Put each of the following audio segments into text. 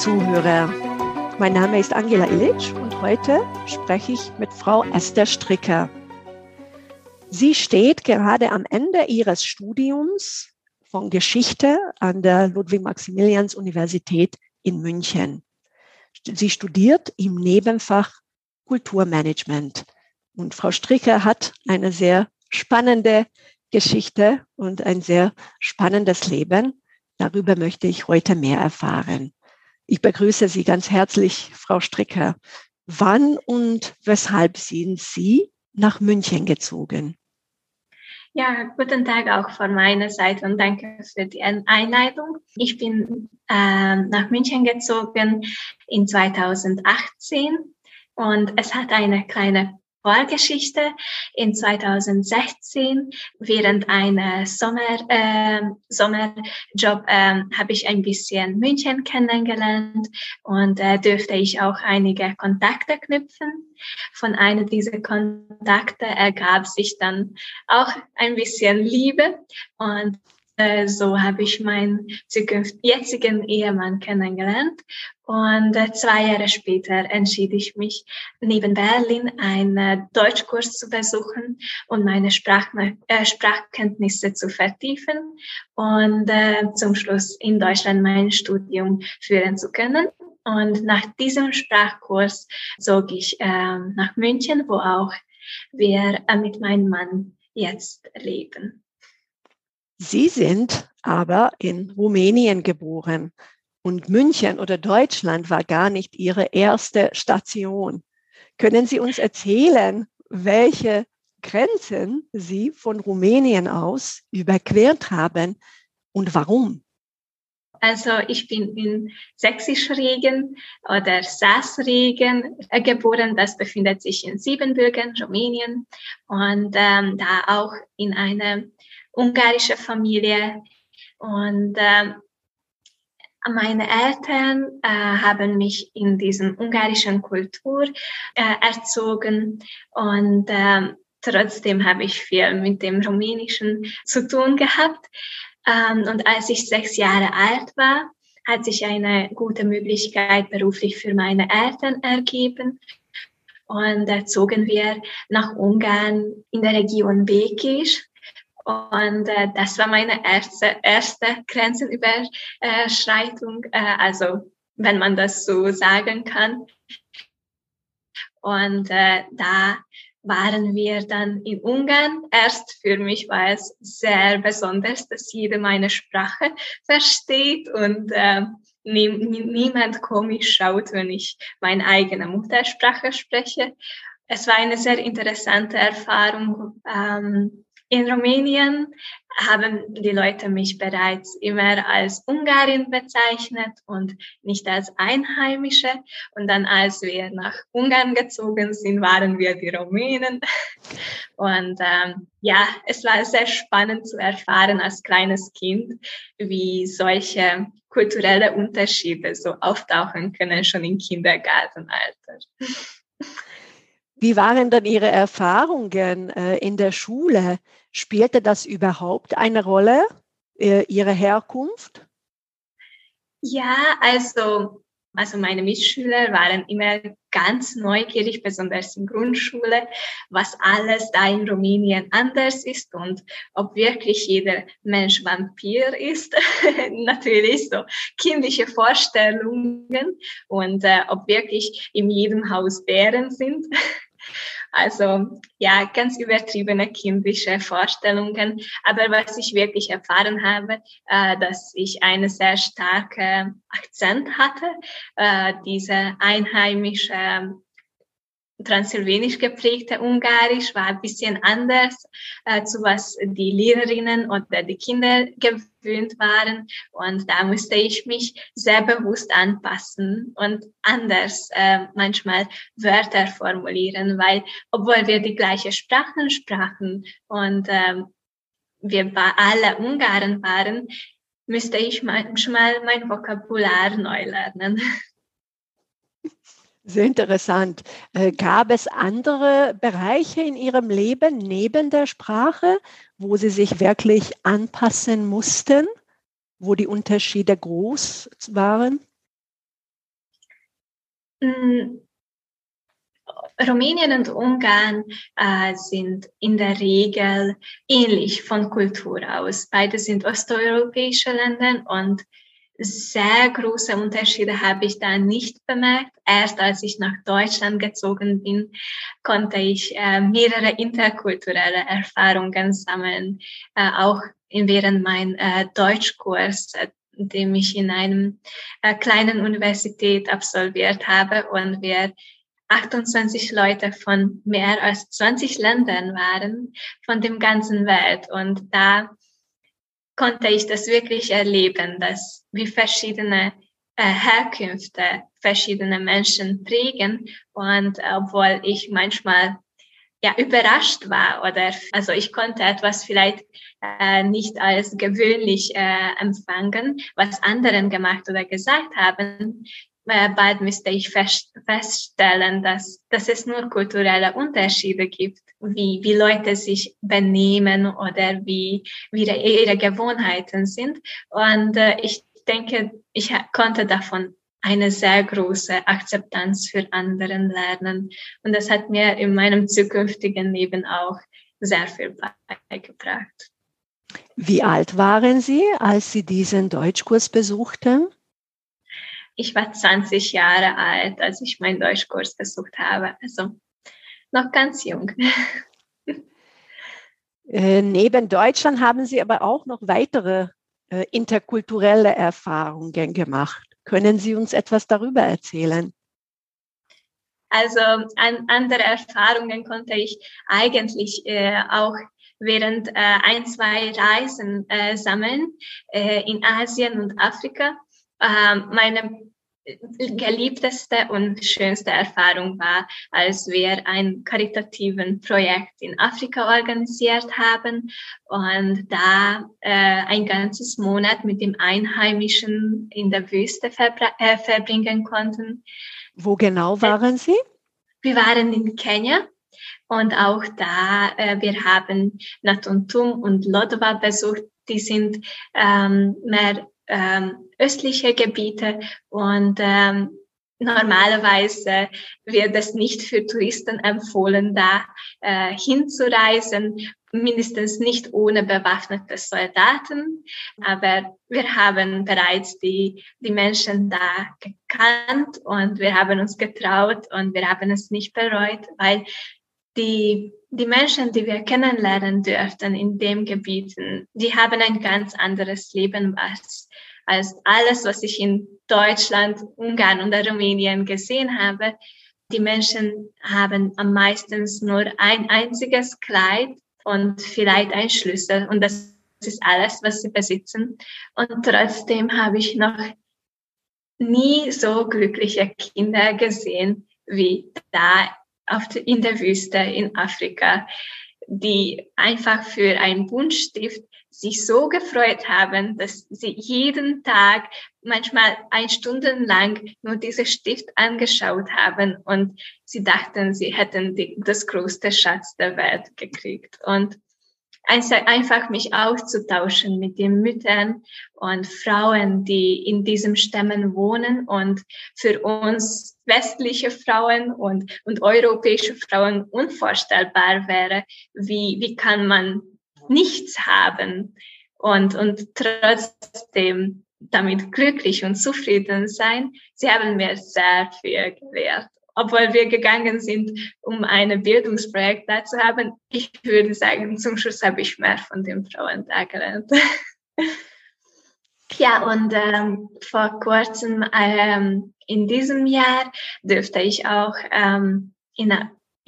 Zuhörer, mein Name ist Angela Illich und heute spreche ich mit Frau Esther Stricker. Sie steht gerade am Ende ihres Studiums von Geschichte an der Ludwig-Maximilians-Universität in München. Sie studiert im Nebenfach Kulturmanagement. Und Frau Stricker hat eine sehr spannende Geschichte und ein sehr spannendes Leben. Darüber möchte ich heute mehr erfahren. Ich begrüße Sie ganz herzlich, Frau Stricker. Wann und weshalb sind Sie nach München gezogen? Ja, guten Tag auch von meiner Seite und danke für die Einleitung. Ich bin äh, nach München gezogen in 2018 und es hat eine kleine Vorgeschichte. In 2016 während einer Sommer, äh, Sommerjob äh, habe ich ein bisschen München kennengelernt und äh, dürfte ich auch einige Kontakte knüpfen. Von einer dieser Kontakte ergab sich dann auch ein bisschen Liebe und äh, so habe ich meinen jetzigen Ehemann kennengelernt. Und äh, zwei Jahre später entschied ich mich, neben Berlin einen Deutschkurs zu besuchen und meine Sprach äh, Sprachkenntnisse zu vertiefen und äh, zum Schluss in Deutschland mein Studium führen zu können. Und nach diesem Sprachkurs zog ich äh, nach München, wo auch wir äh, mit meinem Mann jetzt leben. Sie sind aber in Rumänien geboren und München oder Deutschland war gar nicht Ihre erste Station. Können Sie uns erzählen, welche Grenzen Sie von Rumänien aus überquert haben und warum? Also ich bin in Sächsisch-Regen oder Saas-Regen äh, geboren. Das befindet sich in Siebenbürgen, Rumänien. Und ähm, da auch in einer ungarische Familie und äh, meine Eltern äh, haben mich in diesem ungarischen Kultur äh, erzogen und äh, trotzdem habe ich viel mit dem Rumänischen zu tun gehabt. Ähm, und als ich sechs Jahre alt war, hat sich eine gute Möglichkeit beruflich für meine Eltern ergeben. Und da zogen wir nach Ungarn in der Region Békés. Und äh, das war meine erste, erste Grenzenüberschreitung, äh, also wenn man das so sagen kann. Und äh, da waren wir dann in Ungarn. Erst für mich war es sehr besonders, dass jeder meine Sprache versteht und äh, nie, niemand komisch schaut, wenn ich meine eigene Muttersprache spreche. Es war eine sehr interessante Erfahrung. Ähm, in Rumänien haben die Leute mich bereits immer als Ungarin bezeichnet und nicht als Einheimische. Und dann, als wir nach Ungarn gezogen sind, waren wir die Rumänen. Und ähm, ja, es war sehr spannend zu erfahren als kleines Kind, wie solche kulturelle Unterschiede so auftauchen können, schon im Kindergartenalter. Wie waren dann Ihre Erfahrungen äh, in der Schule? Spielte das überhaupt eine Rolle, äh, Ihre Herkunft? Ja, also, also meine Mitschüler waren immer ganz neugierig, besonders in Grundschule, was alles da in Rumänien anders ist und ob wirklich jeder Mensch Vampir ist. Natürlich so kindliche Vorstellungen und äh, ob wirklich in jedem Haus Bären sind. Also ja, ganz übertriebene kindische Vorstellungen. Aber was ich wirklich erfahren habe, äh, dass ich eine sehr starke Akzent hatte, äh, diese einheimische transsilvanisch geprägte Ungarisch war ein bisschen anders äh, zu was die Lehrerinnen oder die Kinder gewöhnt waren. Und da musste ich mich sehr bewusst anpassen und anders äh, manchmal Wörter formulieren, weil obwohl wir die gleiche Sprachen sprachen und äh, wir alle Ungarn waren, müsste ich manchmal mein Vokabular neu lernen. Sehr interessant. Äh, gab es andere Bereiche in Ihrem Leben neben der Sprache, wo Sie sich wirklich anpassen mussten, wo die Unterschiede groß waren? Mm, Rumänien und Ungarn äh, sind in der Regel ähnlich von Kultur aus. Beide sind osteuropäische Länder und sehr große Unterschiede habe ich da nicht bemerkt. Erst als ich nach Deutschland gezogen bin, konnte ich äh, mehrere interkulturelle Erfahrungen sammeln, äh, auch während mein äh, Deutschkurs, äh, den ich in einem äh, kleinen Universität absolviert habe und wir 28 Leute von mehr als 20 Ländern waren, von dem ganzen Welt. Und da konnte ich das wirklich erleben, dass wie verschiedene äh, Herkünfte verschiedene Menschen prägen. Und obwohl ich manchmal ja überrascht war oder also ich konnte etwas vielleicht äh, nicht als gewöhnlich äh, empfangen, was anderen gemacht oder gesagt haben, äh, bald müsste ich fest, feststellen, dass, dass es nur kulturelle Unterschiede gibt, wie, wie Leute sich benehmen oder wie, wie ihre Gewohnheiten sind. Und äh, ich denke, ich konnte davon eine sehr große Akzeptanz für anderen lernen. Und das hat mir in meinem zukünftigen Leben auch sehr viel beigebracht. Wie alt waren Sie, als Sie diesen Deutschkurs besuchten? Ich war 20 Jahre alt, als ich meinen Deutschkurs besucht habe. Also noch ganz jung. Äh, neben Deutschland haben Sie aber auch noch weitere äh, interkulturelle Erfahrungen gemacht. Können Sie uns etwas darüber erzählen? Also an, andere Erfahrungen konnte ich eigentlich äh, auch während äh, ein, zwei Reisen äh, sammeln äh, in Asien und Afrika. Ähm, meine geliebteste und schönste Erfahrung war, als wir ein karitativen Projekt in Afrika organisiert haben und da äh, ein ganzes Monat mit dem Einheimischen in der Wüste äh, verbringen konnten. Wo genau waren Sie? Wir waren in Kenia und auch da, äh, wir haben Natuntum und Lodwa besucht. Die sind ähm, mehr ähm, östliche Gebiete und ähm, normalerweise wird es nicht für Touristen empfohlen, da äh, hinzureisen, mindestens nicht ohne bewaffnete Soldaten. Aber wir haben bereits die, die Menschen da gekannt und wir haben uns getraut und wir haben es nicht bereut, weil die, die Menschen, die wir kennenlernen dürften in dem Gebieten, die haben ein ganz anderes Leben, was als alles, was ich in Deutschland, Ungarn und Rumänien gesehen habe. Die Menschen haben am meisten nur ein einziges Kleid und vielleicht ein Schlüssel und das ist alles, was sie besitzen. Und trotzdem habe ich noch nie so glückliche Kinder gesehen wie da in der Wüste in Afrika, die einfach für einen Buntstift sich so gefreut haben, dass sie jeden Tag, manchmal ein Stunden lang nur diese Stift angeschaut haben und sie dachten, sie hätten die, das größte Schatz der Welt gekriegt. Und einfach mich auszutauschen mit den Müttern und Frauen, die in diesem Stämmen wohnen und für uns westliche Frauen und, und europäische Frauen unvorstellbar wäre, wie, wie kann man nichts haben und, und trotzdem damit glücklich und zufrieden sein. Sie haben mir sehr viel gewährt. Obwohl wir gegangen sind, um ein Bildungsprojekt da zu haben, ich würde sagen, zum Schluss habe ich mehr von den Frauen da gelernt. ja, und ähm, vor kurzem ähm, in diesem Jahr dürfte ich auch ähm, in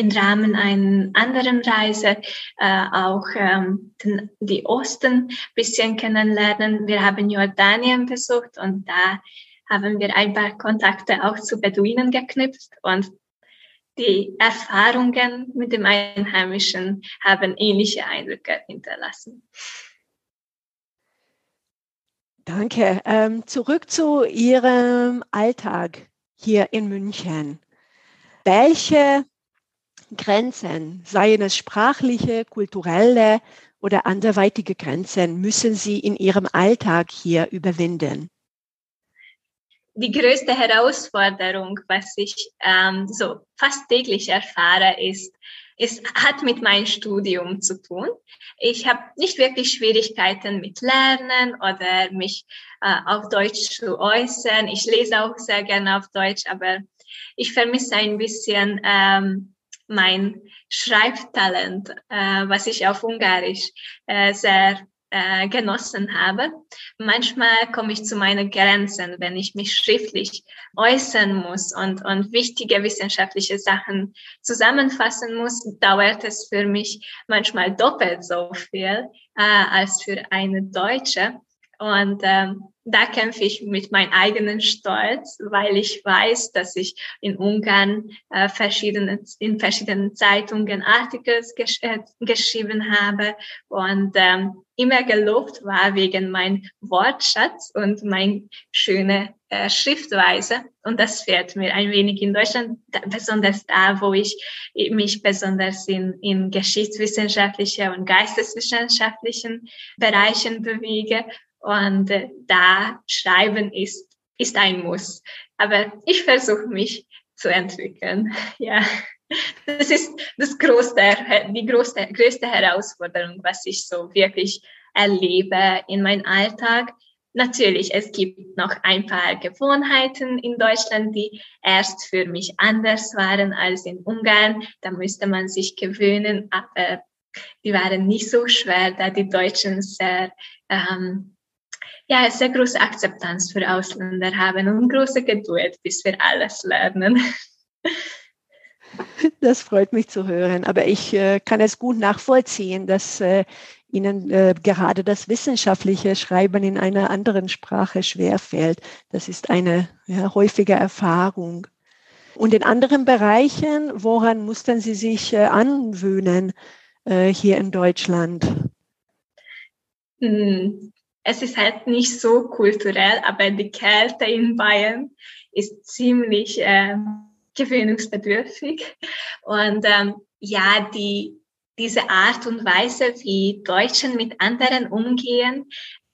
im Rahmen einer anderen Reise äh, auch ähm, den, die Osten bisschen kennenlernen. Wir haben Jordanien besucht und da haben wir ein paar Kontakte auch zu Beduinen geknüpft und die Erfahrungen mit dem Einheimischen haben ähnliche Eindrücke hinterlassen. Danke. Ähm, zurück zu Ihrem Alltag hier in München. Welche Grenzen, seien es sprachliche, kulturelle oder anderweitige Grenzen, müssen Sie in Ihrem Alltag hier überwinden? die größte Herausforderung, was ich ähm, so fast täglich erfahre, ist, es hat mit meinem Studium zu tun. Ich habe nicht wirklich Schwierigkeiten mit Lernen oder mich äh, auf Deutsch zu äußern. Ich lese auch sehr gerne auf Deutsch, aber ich vermisse ein bisschen ähm, mein Schreibtalent, äh, was ich auf Ungarisch äh, sehr äh, genossen habe. Manchmal komme ich zu meinen Grenzen, wenn ich mich schriftlich äußern muss und, und wichtige wissenschaftliche Sachen zusammenfassen muss, dauert es für mich manchmal doppelt so viel äh, als für eine Deutsche. Und ähm, da kämpfe ich mit meinem eigenen Stolz, weil ich weiß, dass ich in Ungarn äh, verschiedene, in verschiedenen Zeitungen Artikel gesch äh, geschrieben habe und ähm, immer gelobt war wegen mein Wortschatz und mein schöne äh, Schriftweise. Und das fehlt mir ein wenig in Deutschland, da, besonders da, wo ich mich besonders in, in geschichtswissenschaftlichen und geisteswissenschaftlichen Bereichen bewege. Und äh, da schreiben ist, ist ein Muss. Aber ich versuche mich zu entwickeln. Ja, das ist das größte, die größte, größte Herausforderung, was ich so wirklich erlebe in meinem Alltag. Natürlich, es gibt noch ein paar Gewohnheiten in Deutschland, die erst für mich anders waren als in Ungarn. Da müsste man sich gewöhnen, aber die waren nicht so schwer, da die Deutschen sehr ähm, ja, sehr große Akzeptanz für Ausländer haben und große Geduld, bis wir alles lernen. Das freut mich zu hören, aber ich äh, kann es gut nachvollziehen, dass äh, Ihnen äh, gerade das wissenschaftliche Schreiben in einer anderen Sprache schwerfällt. Das ist eine ja, häufige Erfahrung. Und in anderen Bereichen, woran mussten Sie sich äh, anwöhnen äh, hier in Deutschland? Hm, es ist halt nicht so kulturell, aber die Kälte in Bayern ist ziemlich äh, gewöhnungsbedürftig. Und ähm, ja, die, diese Art und Weise, wie Deutschen mit anderen umgehen,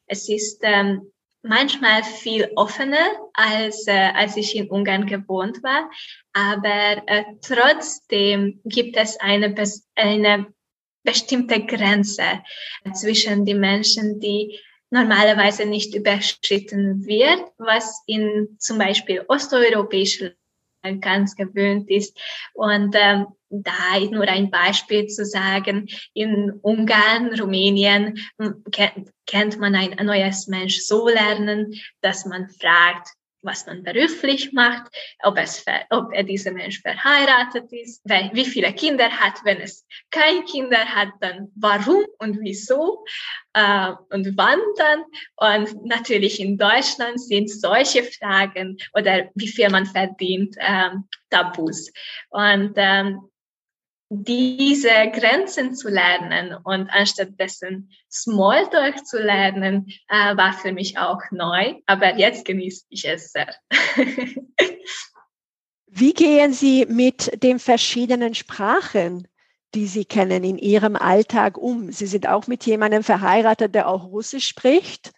es ist ähm, manchmal viel offener, als, äh, als ich in Ungarn gewohnt war. Aber äh, trotzdem gibt es eine, eine bestimmte Grenze zwischen den Menschen, die normalerweise nicht überschritten wird, was in zum Beispiel osteuropäischen ganz gewöhnt ist. Und ähm, da nur ein Beispiel zu sagen, in Ungarn, Rumänien kennt, kennt man ein neues Mensch so lernen, dass man fragt, was man beruflich macht, ob, es, ob er dieser Mensch verheiratet ist, wie viele Kinder hat, wenn es keine Kinder hat, dann warum und wieso äh, und wann dann. Und natürlich in Deutschland sind solche Fragen oder wie viel man verdient ähm, Tabus. Und ähm, diese Grenzen zu lernen und anstatt dessen Smalltalk zu lernen, äh, war für mich auch neu. Aber jetzt genieße ich es sehr. Wie gehen Sie mit den verschiedenen Sprachen, die Sie kennen, in Ihrem Alltag um? Sie sind auch mit jemandem verheiratet, der auch Russisch spricht.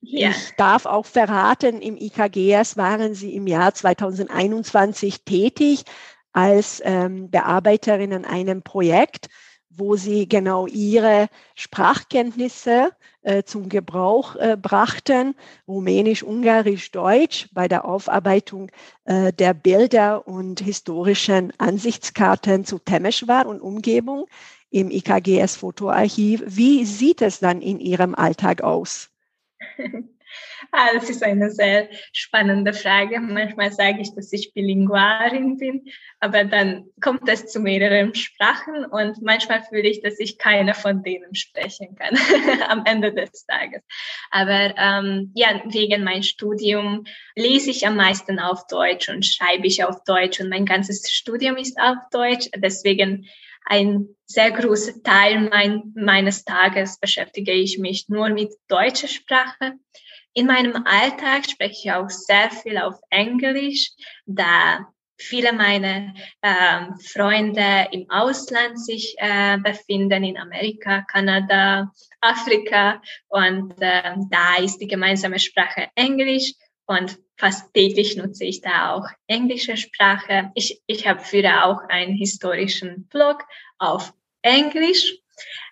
Ja. Ich darf auch verraten, im IKGS waren Sie im Jahr 2021 tätig als ähm, Bearbeiterin an einem Projekt, wo sie genau ihre Sprachkenntnisse äh, zum Gebrauch äh, brachten, Rumänisch, Ungarisch, Deutsch, bei der Aufarbeitung äh, der Bilder und historischen Ansichtskarten zu Temeshwar und Umgebung im IKGS Fotoarchiv. Wie sieht es dann in Ihrem Alltag aus? Ah, das ist eine sehr spannende Frage. Manchmal sage ich, dass ich Bilinguarin bin, aber dann kommt es zu mehreren Sprachen und manchmal fühle ich, dass ich keine von denen sprechen kann am Ende des Tages. Aber ähm, ja, wegen meinem Studium lese ich am meisten auf Deutsch und schreibe ich auf Deutsch und mein ganzes Studium ist auf Deutsch. Deswegen ein sehr großer Teil mein, meines Tages beschäftige ich mich nur mit deutscher Sprache. In meinem Alltag spreche ich auch sehr viel auf Englisch, da viele meiner äh, Freunde im Ausland sich äh, befinden, in Amerika, Kanada, Afrika. Und äh, da ist die gemeinsame Sprache Englisch. und fast täglich nutze ich da auch englische Sprache. Ich, ich habe früher auch einen historischen Blog auf Englisch.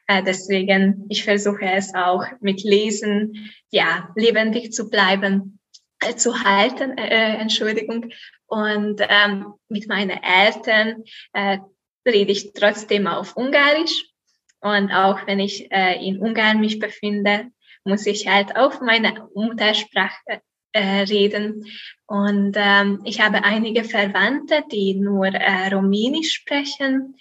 Äh, deswegen, ich versuche es auch mit Lesen, ja, lebendig zu bleiben, äh, zu halten, äh, äh, Entschuldigung. Und ähm, mit meinen Eltern äh, rede ich trotzdem auf Ungarisch. Und auch wenn ich äh, in Ungarn mich befinde, muss ich halt auf meine Muttersprache äh, reden. Und ähm, ich habe einige Verwandte, die nur äh, Rumänisch sprechen.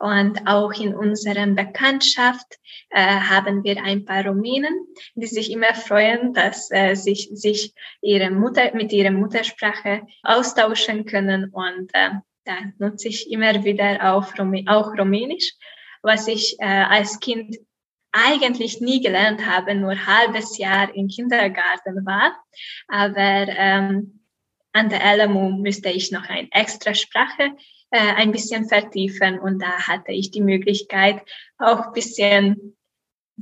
Und auch in unserer Bekanntschaft äh, haben wir ein paar Rumänen, die sich immer freuen, dass äh, sich, sich ihre Mutter mit ihrer Muttersprache austauschen können. Und äh, da nutze ich immer wieder auf auch Rumänisch, was ich äh, als Kind eigentlich nie gelernt habe, nur halbes Jahr im Kindergarten war. Aber ähm, an der LMU müsste ich noch eine extra Sprache äh, ein bisschen vertiefen und da hatte ich die Möglichkeit, auch ein bisschen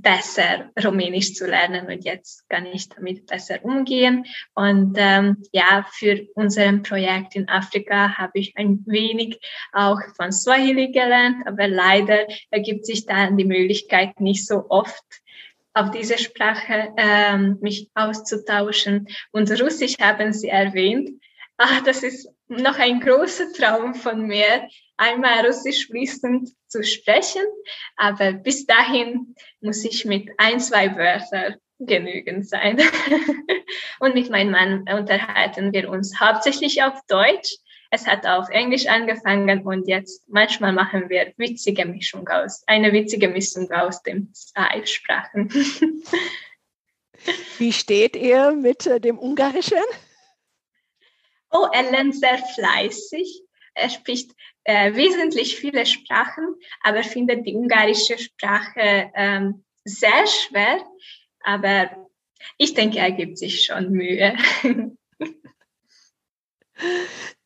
besser Rumänisch zu lernen und jetzt kann ich damit besser umgehen. Und ähm, ja, für unser Projekt in Afrika habe ich ein wenig auch von Swahili gelernt, aber leider ergibt sich dann die Möglichkeit nicht so oft auf diese Sprache ähm, mich auszutauschen. Und Russisch haben Sie erwähnt. Ah, das ist noch ein großer Traum von mir, einmal Russisch fließend zu sprechen. Aber bis dahin muss ich mit ein, zwei Wörtern genügend sein. und mit meinem Mann unterhalten wir uns hauptsächlich auf Deutsch. Es hat auf Englisch angefangen und jetzt manchmal machen wir witzige Mischung aus, eine witzige Mischung aus den zwei Sprachen. Wie steht ihr mit äh, dem Ungarischen? Oh, er lernt sehr fleißig. Er spricht äh, wesentlich viele Sprachen, aber findet die ungarische Sprache ähm, sehr schwer. Aber ich denke, er gibt sich schon Mühe.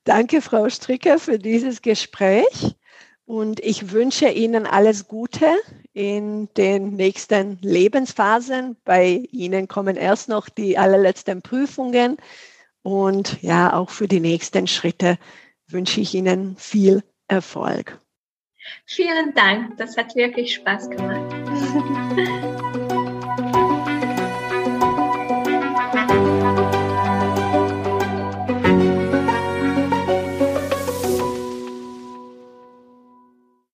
Danke, Frau Stricker, für dieses Gespräch. Und ich wünsche Ihnen alles Gute in den nächsten Lebensphasen. Bei Ihnen kommen erst noch die allerletzten Prüfungen. Und ja, auch für die nächsten Schritte wünsche ich Ihnen viel Erfolg. Vielen Dank, das hat wirklich Spaß gemacht.